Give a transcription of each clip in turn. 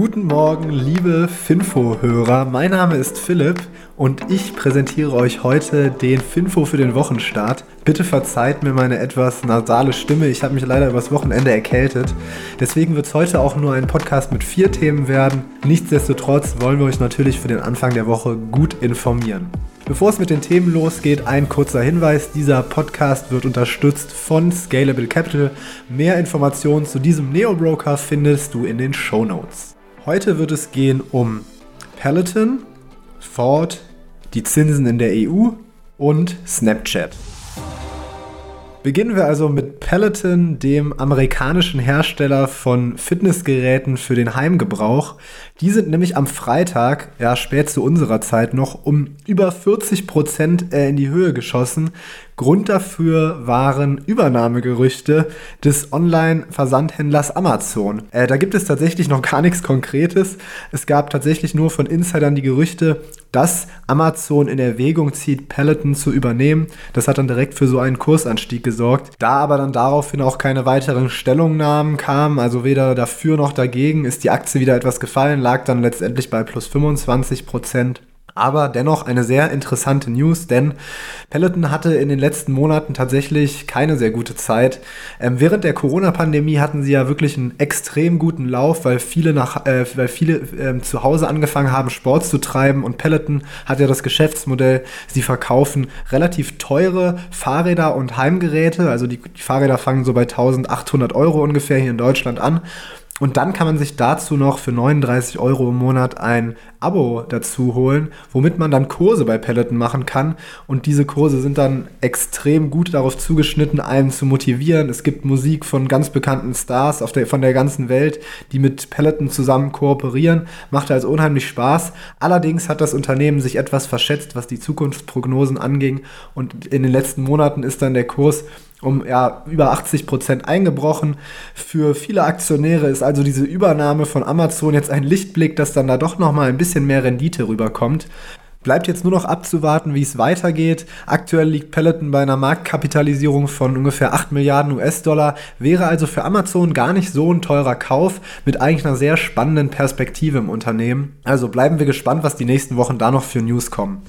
Guten Morgen, liebe Finfo-Hörer. Mein Name ist Philipp und ich präsentiere euch heute den Finfo für den Wochenstart. Bitte verzeiht mir meine etwas nasale Stimme. Ich habe mich leider übers Wochenende erkältet. Deswegen wird es heute auch nur ein Podcast mit vier Themen werden. Nichtsdestotrotz wollen wir euch natürlich für den Anfang der Woche gut informieren. Bevor es mit den Themen losgeht, ein kurzer Hinweis. Dieser Podcast wird unterstützt von Scalable Capital. Mehr Informationen zu diesem Neo-Broker findest du in den Show Notes. Heute wird es gehen um Peloton, Ford, die Zinsen in der EU und Snapchat. Beginnen wir also mit Peloton, dem amerikanischen Hersteller von Fitnessgeräten für den Heimgebrauch. Die sind nämlich am Freitag, ja spät zu unserer Zeit noch, um über 40 Prozent äh, in die Höhe geschossen. Grund dafür waren Übernahmegerüchte des Online-Versandhändlers Amazon. Äh, da gibt es tatsächlich noch gar nichts Konkretes. Es gab tatsächlich nur von Insidern die Gerüchte, dass Amazon in Erwägung zieht, Peloton zu übernehmen. Das hat dann direkt für so einen Kursanstieg gesorgt. Da aber dann daraufhin auch keine weiteren Stellungnahmen kamen, also weder dafür noch dagegen, ist die Aktie wieder etwas gefallen, lag dann letztendlich bei plus 25 Prozent aber dennoch eine sehr interessante News, denn Peloton hatte in den letzten Monaten tatsächlich keine sehr gute Zeit. Ähm, während der Corona-Pandemie hatten sie ja wirklich einen extrem guten Lauf, weil viele, nach, äh, weil viele äh, zu Hause angefangen haben, Sport zu treiben und Peloton hat ja das Geschäftsmodell, sie verkaufen relativ teure Fahrräder und Heimgeräte, also die, die Fahrräder fangen so bei 1800 Euro ungefähr hier in Deutschland an und dann kann man sich dazu noch für 39 Euro im Monat ein Abo dazu holen, womit man dann Kurse bei Peloton machen kann. Und diese Kurse sind dann extrem gut darauf zugeschnitten, einen zu motivieren. Es gibt Musik von ganz bekannten Stars der, von der ganzen Welt, die mit Peloton zusammen kooperieren. Macht also unheimlich Spaß. Allerdings hat das Unternehmen sich etwas verschätzt, was die Zukunftsprognosen anging. Und in den letzten Monaten ist dann der Kurs um ja, über 80 Prozent eingebrochen. Für viele Aktionäre ist also diese Übernahme von Amazon jetzt ein Lichtblick, dass dann da doch noch mal ein bisschen mehr Rendite rüberkommt. Bleibt jetzt nur noch abzuwarten, wie es weitergeht. Aktuell liegt Peloton bei einer Marktkapitalisierung von ungefähr 8 Milliarden US-Dollar, wäre also für Amazon gar nicht so ein teurer Kauf mit eigentlich einer sehr spannenden Perspektive im Unternehmen. Also bleiben wir gespannt, was die nächsten Wochen da noch für News kommen.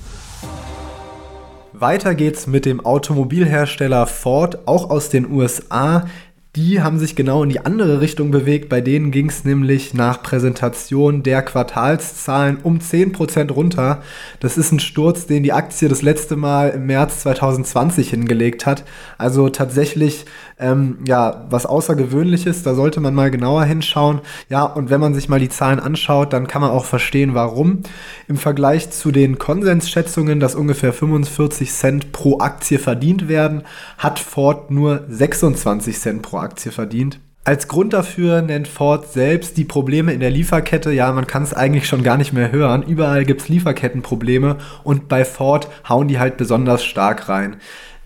Weiter geht's mit dem Automobilhersteller Ford, auch aus den USA. Die haben sich genau in die andere Richtung bewegt. Bei denen ging es nämlich nach Präsentation der Quartalszahlen um 10% runter. Das ist ein Sturz, den die Aktie das letzte Mal im März 2020 hingelegt hat. Also tatsächlich ähm, ja, was Außergewöhnliches, da sollte man mal genauer hinschauen. Ja, und wenn man sich mal die Zahlen anschaut, dann kann man auch verstehen, warum. Im Vergleich zu den Konsensschätzungen, dass ungefähr 45 Cent pro Aktie verdient werden, hat Ford nur 26 Cent pro Aktie verdient. Als Grund dafür nennt Ford selbst die Probleme in der Lieferkette. Ja, man kann es eigentlich schon gar nicht mehr hören. Überall gibt es Lieferkettenprobleme und bei Ford hauen die halt besonders stark rein.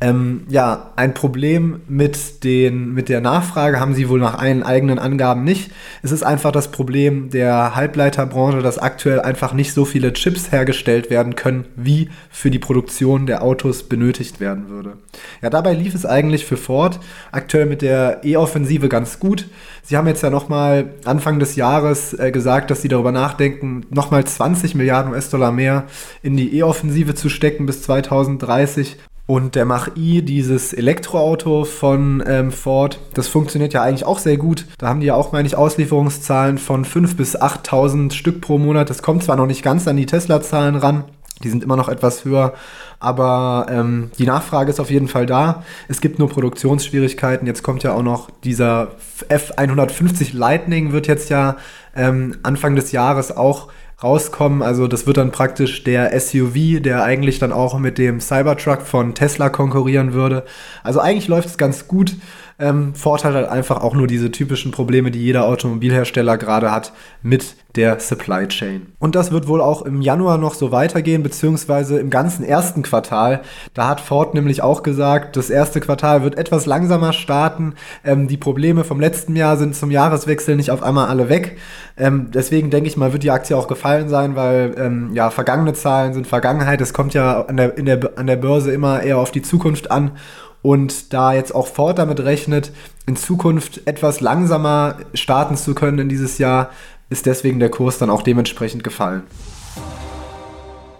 Ähm, ja, ein Problem mit, den, mit der Nachfrage haben sie wohl nach allen eigenen Angaben nicht. Es ist einfach das Problem der Halbleiterbranche, dass aktuell einfach nicht so viele Chips hergestellt werden können, wie für die Produktion der Autos benötigt werden würde. Ja, dabei lief es eigentlich für Ford aktuell mit der E-Offensive ganz gut. Sie haben jetzt ja nochmal Anfang des Jahres äh, gesagt, dass sie darüber nachdenken, nochmal 20 Milliarden US-Dollar mehr in die E-Offensive zu stecken bis 2030. Und der Mach-I, dieses Elektroauto von ähm, Ford, das funktioniert ja eigentlich auch sehr gut. Da haben die ja auch, meine ich, Auslieferungszahlen von 5.000 bis 8.000 Stück pro Monat. Das kommt zwar noch nicht ganz an die Tesla-Zahlen ran, die sind immer noch etwas höher, aber ähm, die Nachfrage ist auf jeden Fall da. Es gibt nur Produktionsschwierigkeiten. Jetzt kommt ja auch noch dieser F150 Lightning, wird jetzt ja ähm, Anfang des Jahres auch rauskommen. Also das wird dann praktisch der SUV, der eigentlich dann auch mit dem Cybertruck von Tesla konkurrieren würde. Also eigentlich läuft es ganz gut. Ähm, Vorteil halt einfach auch nur diese typischen Probleme, die jeder Automobilhersteller gerade hat mit der Supply Chain. Und das wird wohl auch im Januar noch so weitergehen, beziehungsweise im ganzen ersten Quartal. Da hat Ford nämlich auch gesagt, das erste Quartal wird etwas langsamer starten. Ähm, die Probleme vom letzten Jahr sind zum Jahreswechsel nicht auf einmal alle weg. Ähm, deswegen denke ich mal, wird die Aktie auch gefallen sein, weil ähm, ja, vergangene Zahlen sind Vergangenheit. Es kommt ja an der, in der, an der Börse immer eher auf die Zukunft an. Und da jetzt auch Ford damit rechnet, in Zukunft etwas langsamer starten zu können in dieses Jahr, ist deswegen der Kurs dann auch dementsprechend gefallen.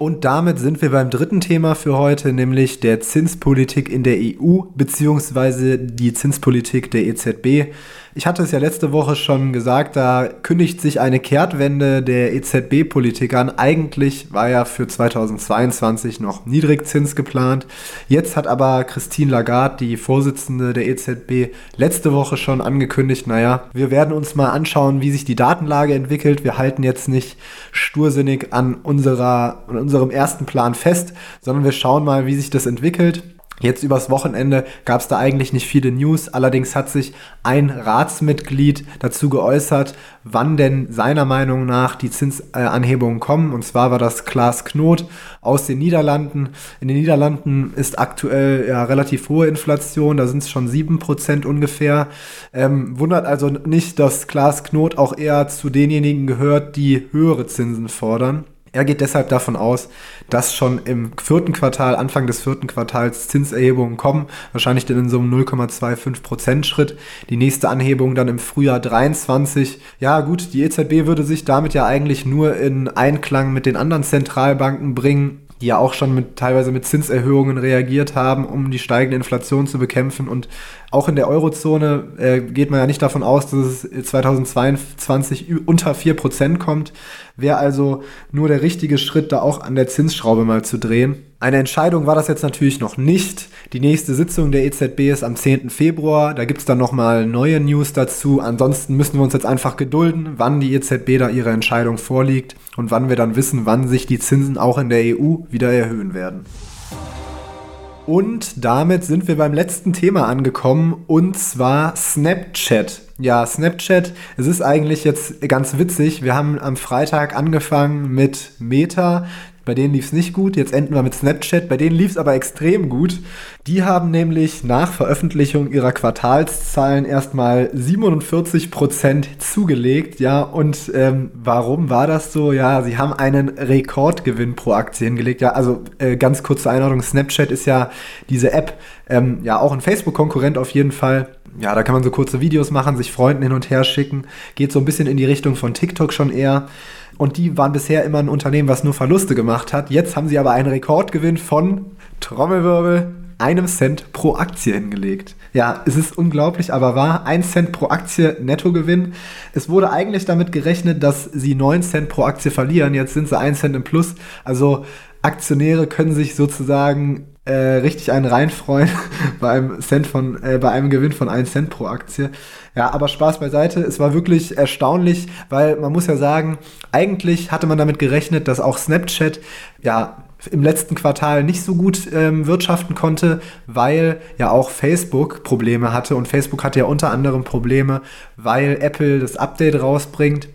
Und damit sind wir beim dritten Thema für heute, nämlich der Zinspolitik in der EU bzw. die Zinspolitik der EZB. Ich hatte es ja letzte Woche schon gesagt, da kündigt sich eine Kehrtwende der EZB-Politik an. Eigentlich war ja für 2022 noch Niedrigzins geplant. Jetzt hat aber Christine Lagarde, die Vorsitzende der EZB, letzte Woche schon angekündigt, naja, wir werden uns mal anschauen, wie sich die Datenlage entwickelt. Wir halten jetzt nicht stursinnig an, unserer, an unserem ersten Plan fest, sondern wir schauen mal, wie sich das entwickelt. Jetzt übers Wochenende gab es da eigentlich nicht viele News. Allerdings hat sich ein Ratsmitglied dazu geäußert, wann denn seiner Meinung nach die Zinsanhebungen kommen. Und zwar war das Klaas Knot aus den Niederlanden. In den Niederlanden ist aktuell ja relativ hohe Inflation, da sind es schon 7% ungefähr. Ähm, wundert also nicht, dass Klaas Knot auch eher zu denjenigen gehört, die höhere Zinsen fordern. Er geht deshalb davon aus, dass schon im vierten Quartal, Anfang des vierten Quartals Zinserhebungen kommen, wahrscheinlich dann in so einem 0,25% Schritt. Die nächste Anhebung dann im Frühjahr 23. Ja gut, die EZB würde sich damit ja eigentlich nur in Einklang mit den anderen Zentralbanken bringen die ja auch schon mit, teilweise mit Zinserhöhungen reagiert haben, um die steigende Inflation zu bekämpfen. Und auch in der Eurozone äh, geht man ja nicht davon aus, dass es 2022 unter 4% kommt. Wäre also nur der richtige Schritt, da auch an der Zinsschraube mal zu drehen. Eine Entscheidung war das jetzt natürlich noch nicht. Die nächste Sitzung der EZB ist am 10. Februar. Da gibt es dann nochmal neue News dazu. Ansonsten müssen wir uns jetzt einfach gedulden, wann die EZB da ihre Entscheidung vorliegt und wann wir dann wissen, wann sich die Zinsen auch in der EU wieder erhöhen werden. Und damit sind wir beim letzten Thema angekommen und zwar Snapchat. Ja, Snapchat, es ist eigentlich jetzt ganz witzig. Wir haben am Freitag angefangen mit Meta. Bei denen lief es nicht gut. Jetzt enden wir mit Snapchat. Bei denen lief es aber extrem gut. Die haben nämlich nach Veröffentlichung ihrer Quartalszahlen erstmal 47% zugelegt. Ja, und ähm, warum war das so? Ja, sie haben einen Rekordgewinn pro Aktie hingelegt. Ja, also äh, ganz kurze Einordnung. Snapchat ist ja diese App, ähm, ja, auch ein Facebook-Konkurrent auf jeden Fall ja, da kann man so kurze Videos machen, sich Freunden hin und her schicken. Geht so ein bisschen in die Richtung von TikTok schon eher. Und die waren bisher immer ein Unternehmen, was nur Verluste gemacht hat. Jetzt haben sie aber einen Rekordgewinn von Trommelwirbel einem Cent pro Aktie hingelegt. Ja, es ist unglaublich, aber wahr. Ein Cent pro Aktie Nettogewinn. Es wurde eigentlich damit gerechnet, dass sie 9 Cent pro Aktie verlieren. Jetzt sind sie 1 Cent im Plus. Also Aktionäre können sich sozusagen äh, richtig einen reinfreuen bei einem Cent von, äh, bei einem Gewinn von 1 Cent pro Aktie. Ja, aber Spaß beiseite. Es war wirklich erstaunlich, weil man muss ja sagen, eigentlich hatte man damit gerechnet, dass auch Snapchat ja im letzten Quartal nicht so gut ähm, wirtschaften konnte, weil ja auch Facebook Probleme hatte und Facebook hatte ja unter anderem Probleme, weil Apple das Update rausbringt,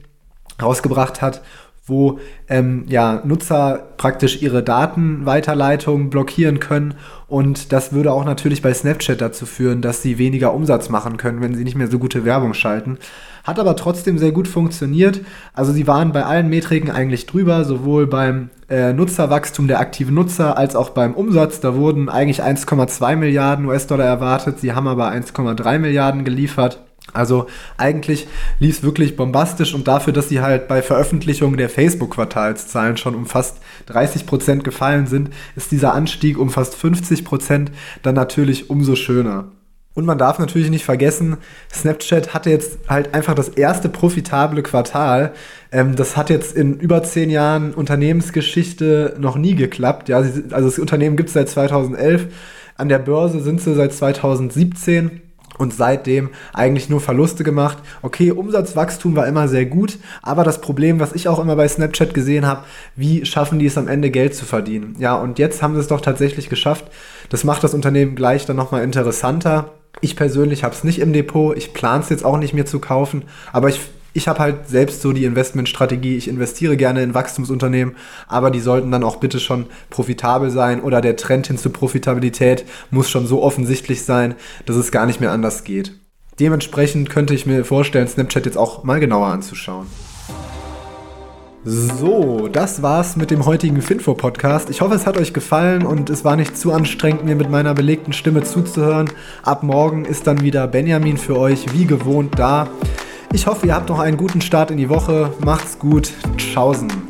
rausgebracht hat wo ähm, ja, Nutzer praktisch ihre Datenweiterleitung blockieren können. Und das würde auch natürlich bei Snapchat dazu führen, dass sie weniger Umsatz machen können, wenn sie nicht mehr so gute Werbung schalten. Hat aber trotzdem sehr gut funktioniert. Also sie waren bei allen Metriken eigentlich drüber, sowohl beim äh, Nutzerwachstum der aktiven Nutzer als auch beim Umsatz. Da wurden eigentlich 1,2 Milliarden US-Dollar erwartet. Sie haben aber 1,3 Milliarden geliefert. Also eigentlich lief es wirklich bombastisch und dafür, dass sie halt bei Veröffentlichung der Facebook-Quartalszahlen schon um fast 30 Prozent gefallen sind, ist dieser Anstieg um fast 50 Prozent dann natürlich umso schöner. Und man darf natürlich nicht vergessen, Snapchat hatte jetzt halt einfach das erste profitable Quartal. Ähm, das hat jetzt in über zehn Jahren Unternehmensgeschichte noch nie geklappt. Ja, also das Unternehmen gibt es seit 2011. An der Börse sind sie seit 2017 und seitdem eigentlich nur Verluste gemacht. Okay, Umsatzwachstum war immer sehr gut, aber das Problem, was ich auch immer bei Snapchat gesehen habe, wie schaffen die es am Ende Geld zu verdienen? Ja, und jetzt haben sie es doch tatsächlich geschafft. Das macht das Unternehmen gleich dann nochmal interessanter. Ich persönlich habe es nicht im Depot, ich plane es jetzt auch nicht mehr zu kaufen, aber ich ich habe halt selbst so die Investmentstrategie, ich investiere gerne in Wachstumsunternehmen, aber die sollten dann auch bitte schon profitabel sein oder der Trend hin zur Profitabilität muss schon so offensichtlich sein, dass es gar nicht mehr anders geht. Dementsprechend könnte ich mir vorstellen, Snapchat jetzt auch mal genauer anzuschauen. So, das war's mit dem heutigen Finfo-Podcast. Ich hoffe, es hat euch gefallen und es war nicht zu anstrengend, mir mit meiner belegten Stimme zuzuhören. Ab morgen ist dann wieder Benjamin für euch wie gewohnt da. Ich hoffe, ihr habt noch einen guten Start in die Woche. Macht's gut. Tschaußen.